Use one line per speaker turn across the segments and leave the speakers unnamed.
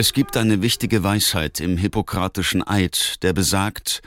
Es gibt eine wichtige Weisheit im hippokratischen Eid, der besagt,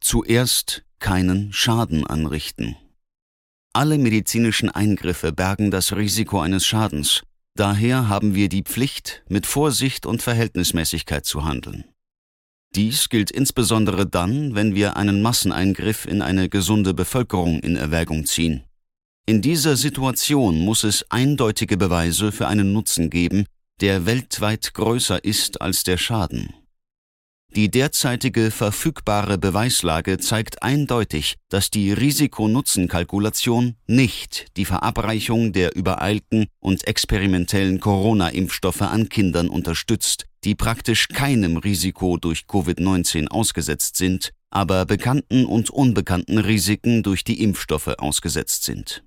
zuerst keinen Schaden anrichten. Alle medizinischen Eingriffe bergen das Risiko eines Schadens, daher haben wir die Pflicht, mit Vorsicht und Verhältnismäßigkeit zu handeln. Dies gilt insbesondere dann, wenn wir einen Masseneingriff in eine gesunde Bevölkerung in Erwägung ziehen. In dieser Situation muss es eindeutige Beweise für einen Nutzen geben, der weltweit größer ist als der Schaden. Die derzeitige verfügbare Beweislage zeigt eindeutig, dass die Risiko-Nutzen-Kalkulation nicht die Verabreichung der übereilten und experimentellen Corona-Impfstoffe an Kindern unterstützt, die praktisch keinem Risiko durch Covid-19 ausgesetzt sind, aber bekannten und unbekannten Risiken durch die Impfstoffe ausgesetzt sind.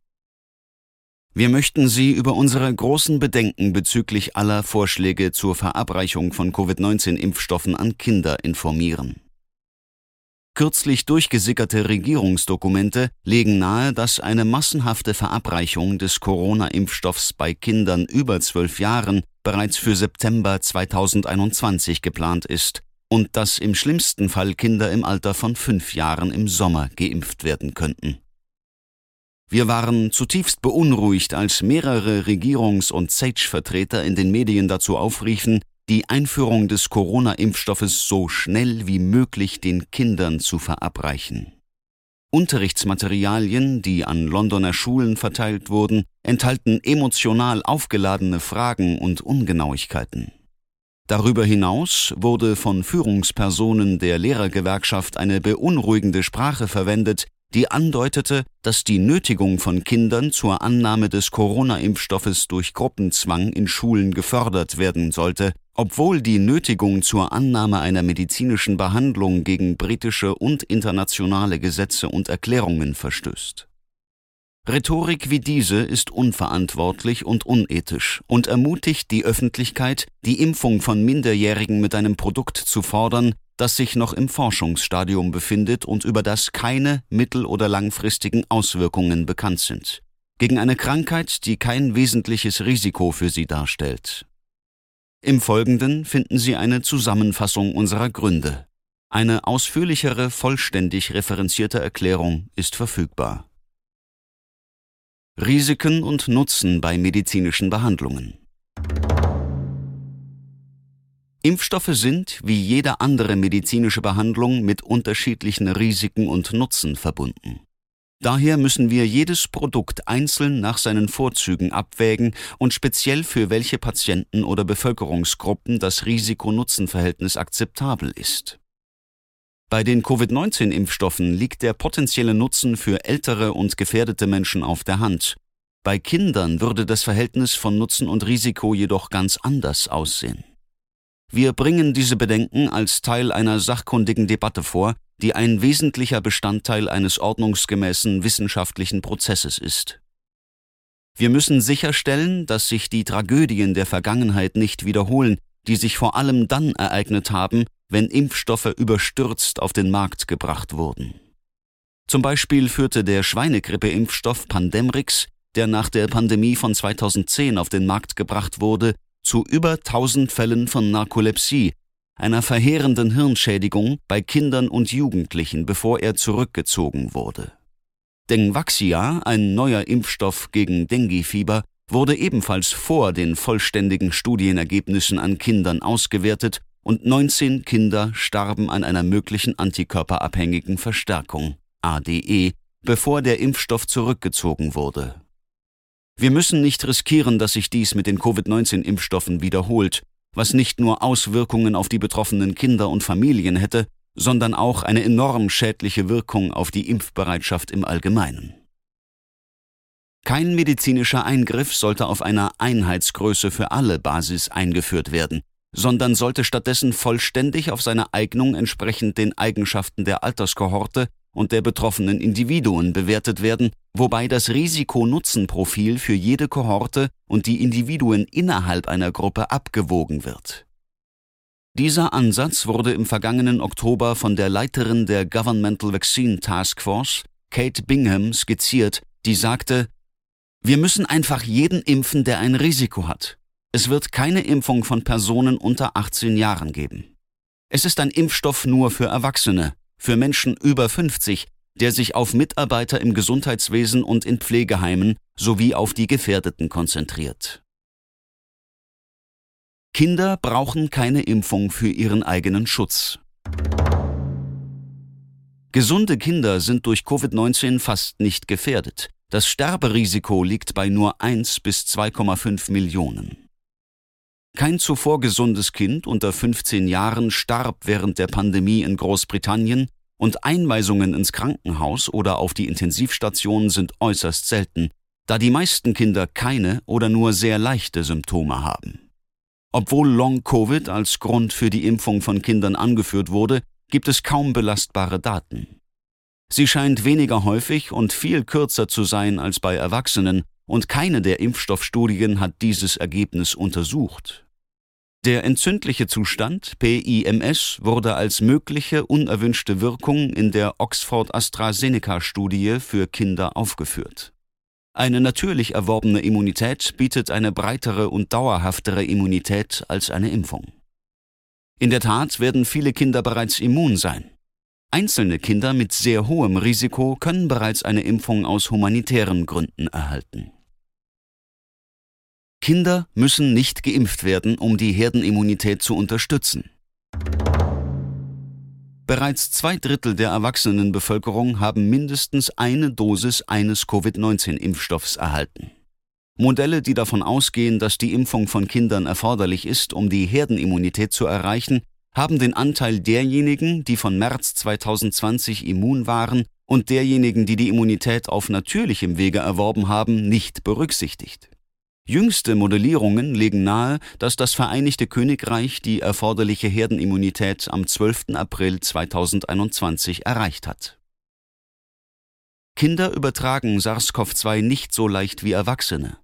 Wir möchten Sie über unsere großen Bedenken bezüglich aller Vorschläge zur Verabreichung von Covid-19-Impfstoffen an Kinder informieren. Kürzlich durchgesickerte Regierungsdokumente legen nahe, dass eine massenhafte Verabreichung des Corona-Impfstoffs bei Kindern über zwölf Jahren bereits für September 2021 geplant ist und dass im schlimmsten Fall Kinder im Alter von fünf Jahren im Sommer geimpft werden könnten. Wir waren zutiefst beunruhigt, als mehrere Regierungs- und SAGE-Vertreter in den Medien dazu aufriefen, die Einführung des Corona-Impfstoffes so schnell wie möglich den Kindern zu verabreichen. Unterrichtsmaterialien, die an Londoner Schulen verteilt wurden, enthalten emotional aufgeladene Fragen und Ungenauigkeiten. Darüber hinaus wurde von Führungspersonen der Lehrergewerkschaft eine beunruhigende Sprache verwendet, die andeutete, dass die Nötigung von Kindern zur Annahme des Corona-Impfstoffes durch Gruppenzwang in Schulen gefördert werden sollte, obwohl die Nötigung zur Annahme einer medizinischen Behandlung gegen britische und internationale Gesetze und Erklärungen verstößt. Rhetorik wie diese ist unverantwortlich und unethisch und ermutigt die Öffentlichkeit, die Impfung von Minderjährigen mit einem Produkt zu fordern, das sich noch im Forschungsstadium befindet und über das keine mittel- oder langfristigen Auswirkungen bekannt sind. Gegen eine Krankheit, die kein wesentliches Risiko für sie darstellt. Im Folgenden finden Sie eine Zusammenfassung unserer Gründe. Eine ausführlichere, vollständig referenzierte Erklärung ist verfügbar. Risiken und Nutzen bei medizinischen Behandlungen. Impfstoffe sind, wie jede andere medizinische Behandlung, mit unterschiedlichen Risiken und Nutzen verbunden. Daher müssen wir jedes Produkt einzeln nach seinen Vorzügen abwägen und speziell für welche Patienten oder Bevölkerungsgruppen das Risiko-Nutzen-Verhältnis akzeptabel ist. Bei den Covid-19-Impfstoffen liegt der potenzielle Nutzen für ältere und gefährdete Menschen auf der Hand. Bei Kindern würde das Verhältnis von Nutzen und Risiko jedoch ganz anders aussehen. Wir bringen diese Bedenken als Teil einer sachkundigen Debatte vor, die ein wesentlicher Bestandteil eines ordnungsgemäßen wissenschaftlichen Prozesses ist. Wir müssen sicherstellen, dass sich die Tragödien der Vergangenheit nicht wiederholen, die sich vor allem dann ereignet haben, wenn Impfstoffe überstürzt auf den Markt gebracht wurden. Zum Beispiel führte der Schweinegrippeimpfstoff Pandemrix, der nach der Pandemie von 2010 auf den Markt gebracht wurde, zu über 1000 Fällen von Narkolepsie, einer verheerenden Hirnschädigung bei Kindern und Jugendlichen, bevor er zurückgezogen wurde. Dengvaxia, ein neuer Impfstoff gegen Dengue-Fieber, wurde ebenfalls vor den vollständigen Studienergebnissen an Kindern ausgewertet und 19 Kinder starben an einer möglichen antikörperabhängigen Verstärkung, ADE, bevor der Impfstoff zurückgezogen wurde. Wir müssen nicht riskieren, dass sich dies mit den Covid-19-Impfstoffen wiederholt, was nicht nur Auswirkungen auf die betroffenen Kinder und Familien hätte, sondern auch eine enorm schädliche Wirkung auf die Impfbereitschaft im Allgemeinen. Kein medizinischer Eingriff sollte auf einer Einheitsgröße für alle Basis eingeführt werden, sondern sollte stattdessen vollständig auf seine Eignung entsprechend den Eigenschaften der Alterskohorte und der betroffenen Individuen bewertet werden, wobei das Risiko-Nutzen-Profil für jede Kohorte und die Individuen innerhalb einer Gruppe abgewogen wird. Dieser Ansatz wurde im vergangenen Oktober von der Leiterin der Governmental Vaccine Task Force, Kate Bingham, skizziert, die sagte, wir müssen einfach jeden impfen, der ein Risiko hat. es wird keine Impfung von Personen unter 18 Jahren geben. Es ist ein Impfstoff nur für Erwachsene, für Menschen über 50, der sich auf Mitarbeiter im Gesundheitswesen und in Pflegeheimen sowie auf die Gefährdeten konzentriert. Kinder brauchen keine Impfung für ihren eigenen Schutz. Gesunde Kinder sind durch Covid-19 fast nicht gefährdet. Das Sterberisiko liegt bei nur 1 bis 2,5 Millionen. Kein zuvor gesundes Kind unter 15 Jahren starb während der Pandemie in Großbritannien und Einweisungen ins Krankenhaus oder auf die Intensivstation sind äußerst selten, da die meisten Kinder keine oder nur sehr leichte Symptome haben. Obwohl Long-Covid als Grund für die Impfung von Kindern angeführt wurde, gibt es kaum belastbare Daten. Sie scheint weniger häufig und viel kürzer zu sein als bei Erwachsenen, und keine der Impfstoffstudien hat dieses Ergebnis untersucht. Der entzündliche Zustand PIMS wurde als mögliche unerwünschte Wirkung in der Oxford AstraZeneca-Studie für Kinder aufgeführt. Eine natürlich erworbene Immunität bietet eine breitere und dauerhaftere Immunität als eine Impfung. In der Tat werden viele Kinder bereits immun sein. Einzelne Kinder mit sehr hohem Risiko können bereits eine Impfung aus humanitären Gründen erhalten. Kinder müssen nicht geimpft werden, um die Herdenimmunität zu unterstützen. Bereits zwei Drittel der Erwachsenenbevölkerung haben mindestens eine Dosis eines Covid-19-Impfstoffs erhalten. Modelle, die davon ausgehen, dass die Impfung von Kindern erforderlich ist, um die Herdenimmunität zu erreichen, haben den Anteil derjenigen, die von März 2020 immun waren, und derjenigen, die die Immunität auf natürlichem Wege erworben haben, nicht berücksichtigt. Jüngste Modellierungen legen nahe, dass das Vereinigte Königreich die erforderliche Herdenimmunität am 12. April 2021 erreicht hat. Kinder übertragen SARS-CoV-2 nicht so leicht wie Erwachsene.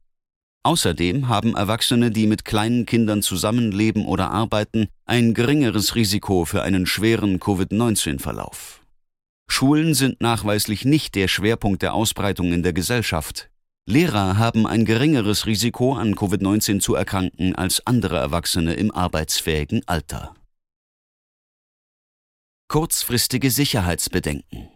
Außerdem haben Erwachsene, die mit kleinen Kindern zusammenleben oder arbeiten, ein geringeres Risiko für einen schweren Covid-19-Verlauf. Schulen sind nachweislich nicht der Schwerpunkt der Ausbreitung in der Gesellschaft. Lehrer haben ein geringeres Risiko, an Covid-19 zu erkranken als andere Erwachsene im arbeitsfähigen Alter. Kurzfristige Sicherheitsbedenken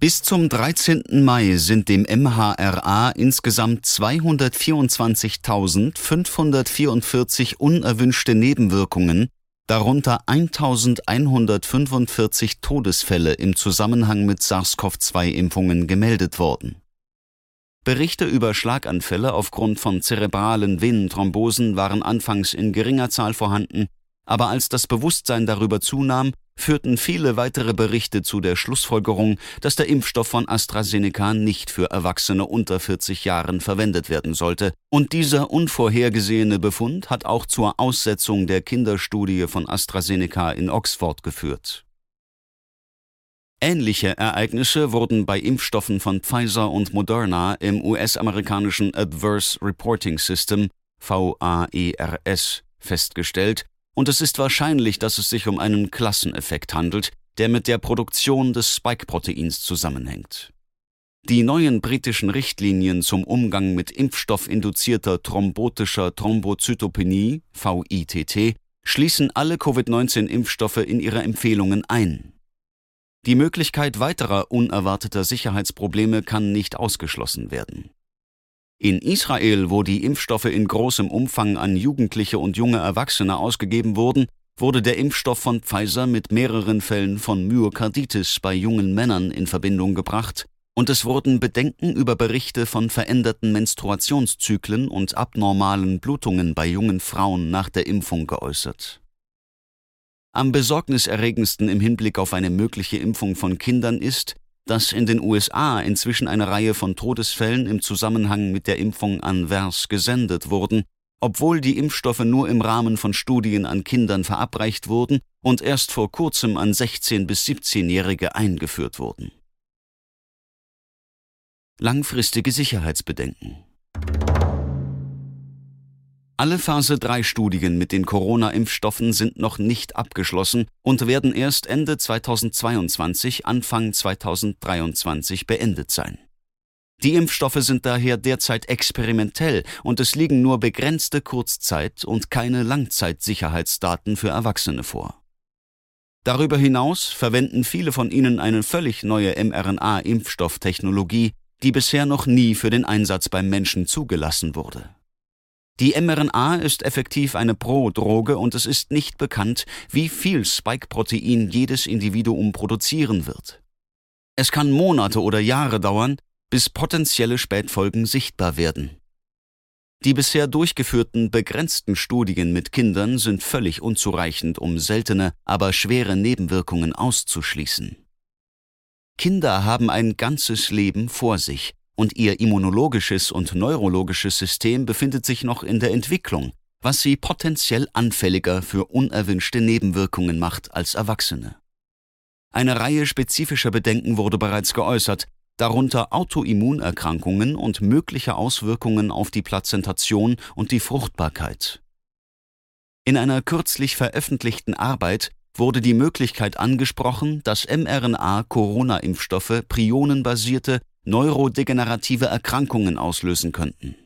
bis zum 13. Mai sind dem MHRA insgesamt 224.544 unerwünschte Nebenwirkungen, darunter 1145 Todesfälle im Zusammenhang mit SARS-CoV-2-Impfungen gemeldet worden. Berichte über Schlaganfälle aufgrund von zerebralen Venenthrombosen waren anfangs in geringer Zahl vorhanden, aber als das Bewusstsein darüber zunahm, führten viele weitere Berichte zu der Schlussfolgerung, dass der Impfstoff von AstraZeneca nicht für Erwachsene unter 40 Jahren verwendet werden sollte, und dieser unvorhergesehene Befund hat auch zur Aussetzung der Kinderstudie von AstraZeneca in Oxford geführt. Ähnliche Ereignisse wurden bei Impfstoffen von Pfizer und Moderna im US-amerikanischen Adverse Reporting System VAERS festgestellt und es ist wahrscheinlich, dass es sich um einen Klasseneffekt handelt, der mit der Produktion des Spike-Proteins zusammenhängt. Die neuen britischen Richtlinien zum Umgang mit impfstoffinduzierter thrombotischer Thrombozytopenie VITT schließen alle Covid-19-Impfstoffe in ihre Empfehlungen ein. Die Möglichkeit weiterer unerwarteter Sicherheitsprobleme kann nicht ausgeschlossen werden. In Israel, wo die Impfstoffe in großem Umfang an Jugendliche und junge Erwachsene ausgegeben wurden, wurde der Impfstoff von Pfizer mit mehreren Fällen von Myokarditis bei jungen Männern in Verbindung gebracht, und es wurden Bedenken über Berichte von veränderten Menstruationszyklen und abnormalen Blutungen bei jungen Frauen nach der Impfung geäußert. Am besorgniserregendsten im Hinblick auf eine mögliche Impfung von Kindern ist, dass in den USA inzwischen eine Reihe von Todesfällen im Zusammenhang mit der Impfung an VERS gesendet wurden, obwohl die Impfstoffe nur im Rahmen von Studien an Kindern verabreicht wurden und erst vor kurzem an 16 bis 17-Jährige eingeführt wurden. Langfristige Sicherheitsbedenken alle Phase 3 Studien mit den Corona-Impfstoffen sind noch nicht abgeschlossen und werden erst Ende 2022, Anfang 2023 beendet sein. Die Impfstoffe sind daher derzeit experimentell und es liegen nur begrenzte Kurzzeit- und keine Langzeitsicherheitsdaten für Erwachsene vor. Darüber hinaus verwenden viele von ihnen eine völlig neue mRNA-Impfstofftechnologie, die bisher noch nie für den Einsatz beim Menschen zugelassen wurde. Die mRNA ist effektiv eine Prodroge und es ist nicht bekannt, wie viel Spike-Protein jedes Individuum produzieren wird. Es kann Monate oder Jahre dauern, bis potenzielle Spätfolgen sichtbar werden. Die bisher durchgeführten begrenzten Studien mit Kindern sind völlig unzureichend, um seltene, aber schwere Nebenwirkungen auszuschließen. Kinder haben ein ganzes Leben vor sich und ihr immunologisches und neurologisches System befindet sich noch in der Entwicklung, was sie potenziell anfälliger für unerwünschte Nebenwirkungen macht als Erwachsene. Eine Reihe spezifischer Bedenken wurde bereits geäußert, darunter Autoimmunerkrankungen und mögliche Auswirkungen auf die Plazentation und die Fruchtbarkeit. In einer kürzlich veröffentlichten Arbeit wurde die Möglichkeit angesprochen, dass mRNA-Corona-Impfstoffe prionenbasierte neurodegenerative Erkrankungen auslösen könnten.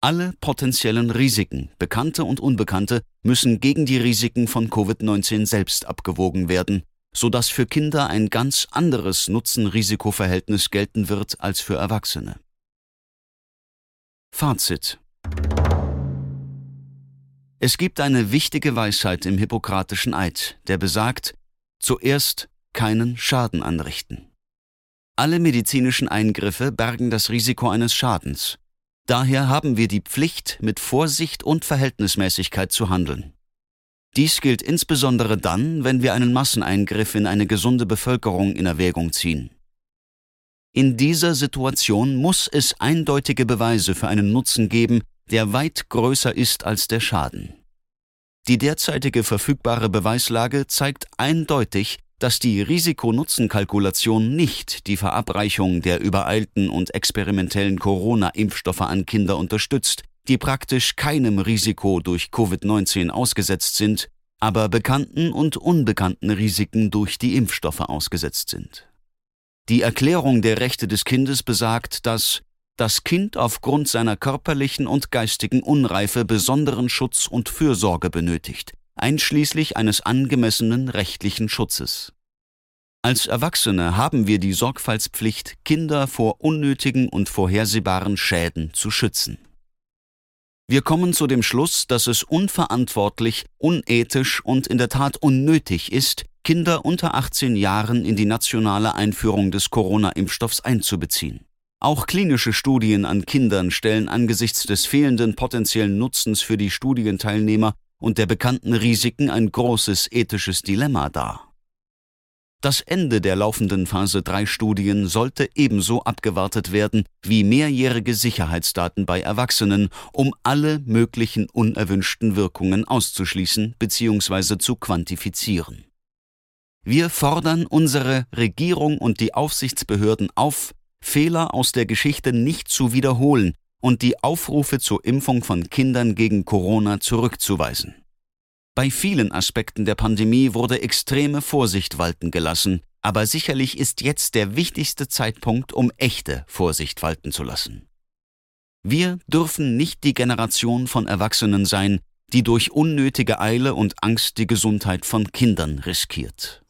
Alle potenziellen Risiken, bekannte und unbekannte, müssen gegen die Risiken von Covid-19 selbst abgewogen werden, sodass für Kinder ein ganz anderes Nutzen-Risiko-Verhältnis gelten wird als für Erwachsene. Fazit Es gibt eine wichtige Weisheit im Hippokratischen Eid, der besagt, zuerst keinen Schaden anrichten. Alle medizinischen Eingriffe bergen das Risiko eines Schadens. Daher haben wir die Pflicht, mit Vorsicht und Verhältnismäßigkeit zu handeln. Dies gilt insbesondere dann, wenn wir einen Masseneingriff in eine gesunde Bevölkerung in Erwägung ziehen. In dieser Situation muss es eindeutige Beweise für einen Nutzen geben, der weit größer ist als der Schaden. Die derzeitige verfügbare Beweislage zeigt eindeutig, dass die Risiko-Nutzen-Kalkulation nicht die Verabreichung der übereilten und experimentellen Corona-Impfstoffe an Kinder unterstützt, die praktisch keinem Risiko durch Covid-19 ausgesetzt sind, aber bekannten und unbekannten Risiken durch die Impfstoffe ausgesetzt sind. Die Erklärung der Rechte des Kindes besagt, dass das Kind aufgrund seiner körperlichen und geistigen Unreife besonderen Schutz und Fürsorge benötigt, einschließlich eines angemessenen rechtlichen Schutzes. Als Erwachsene haben wir die Sorgfaltspflicht, Kinder vor unnötigen und vorhersehbaren Schäden zu schützen. Wir kommen zu dem Schluss, dass es unverantwortlich, unethisch und in der Tat unnötig ist, Kinder unter 18 Jahren in die nationale Einführung des Corona-Impfstoffs einzubeziehen. Auch klinische Studien an Kindern stellen angesichts des fehlenden potenziellen Nutzens für die Studienteilnehmer und der bekannten Risiken ein großes ethisches Dilemma dar. Das Ende der laufenden Phase 3 Studien sollte ebenso abgewartet werden wie mehrjährige Sicherheitsdaten bei Erwachsenen, um alle möglichen unerwünschten Wirkungen auszuschließen bzw. zu quantifizieren. Wir fordern unsere Regierung und die Aufsichtsbehörden auf, Fehler aus der Geschichte nicht zu wiederholen und die Aufrufe zur Impfung von Kindern gegen Corona zurückzuweisen. Bei vielen Aspekten der Pandemie wurde extreme Vorsicht walten gelassen, aber sicherlich ist jetzt der wichtigste Zeitpunkt, um echte Vorsicht walten zu lassen. Wir dürfen nicht die Generation von Erwachsenen sein, die durch unnötige Eile und Angst die Gesundheit von Kindern riskiert.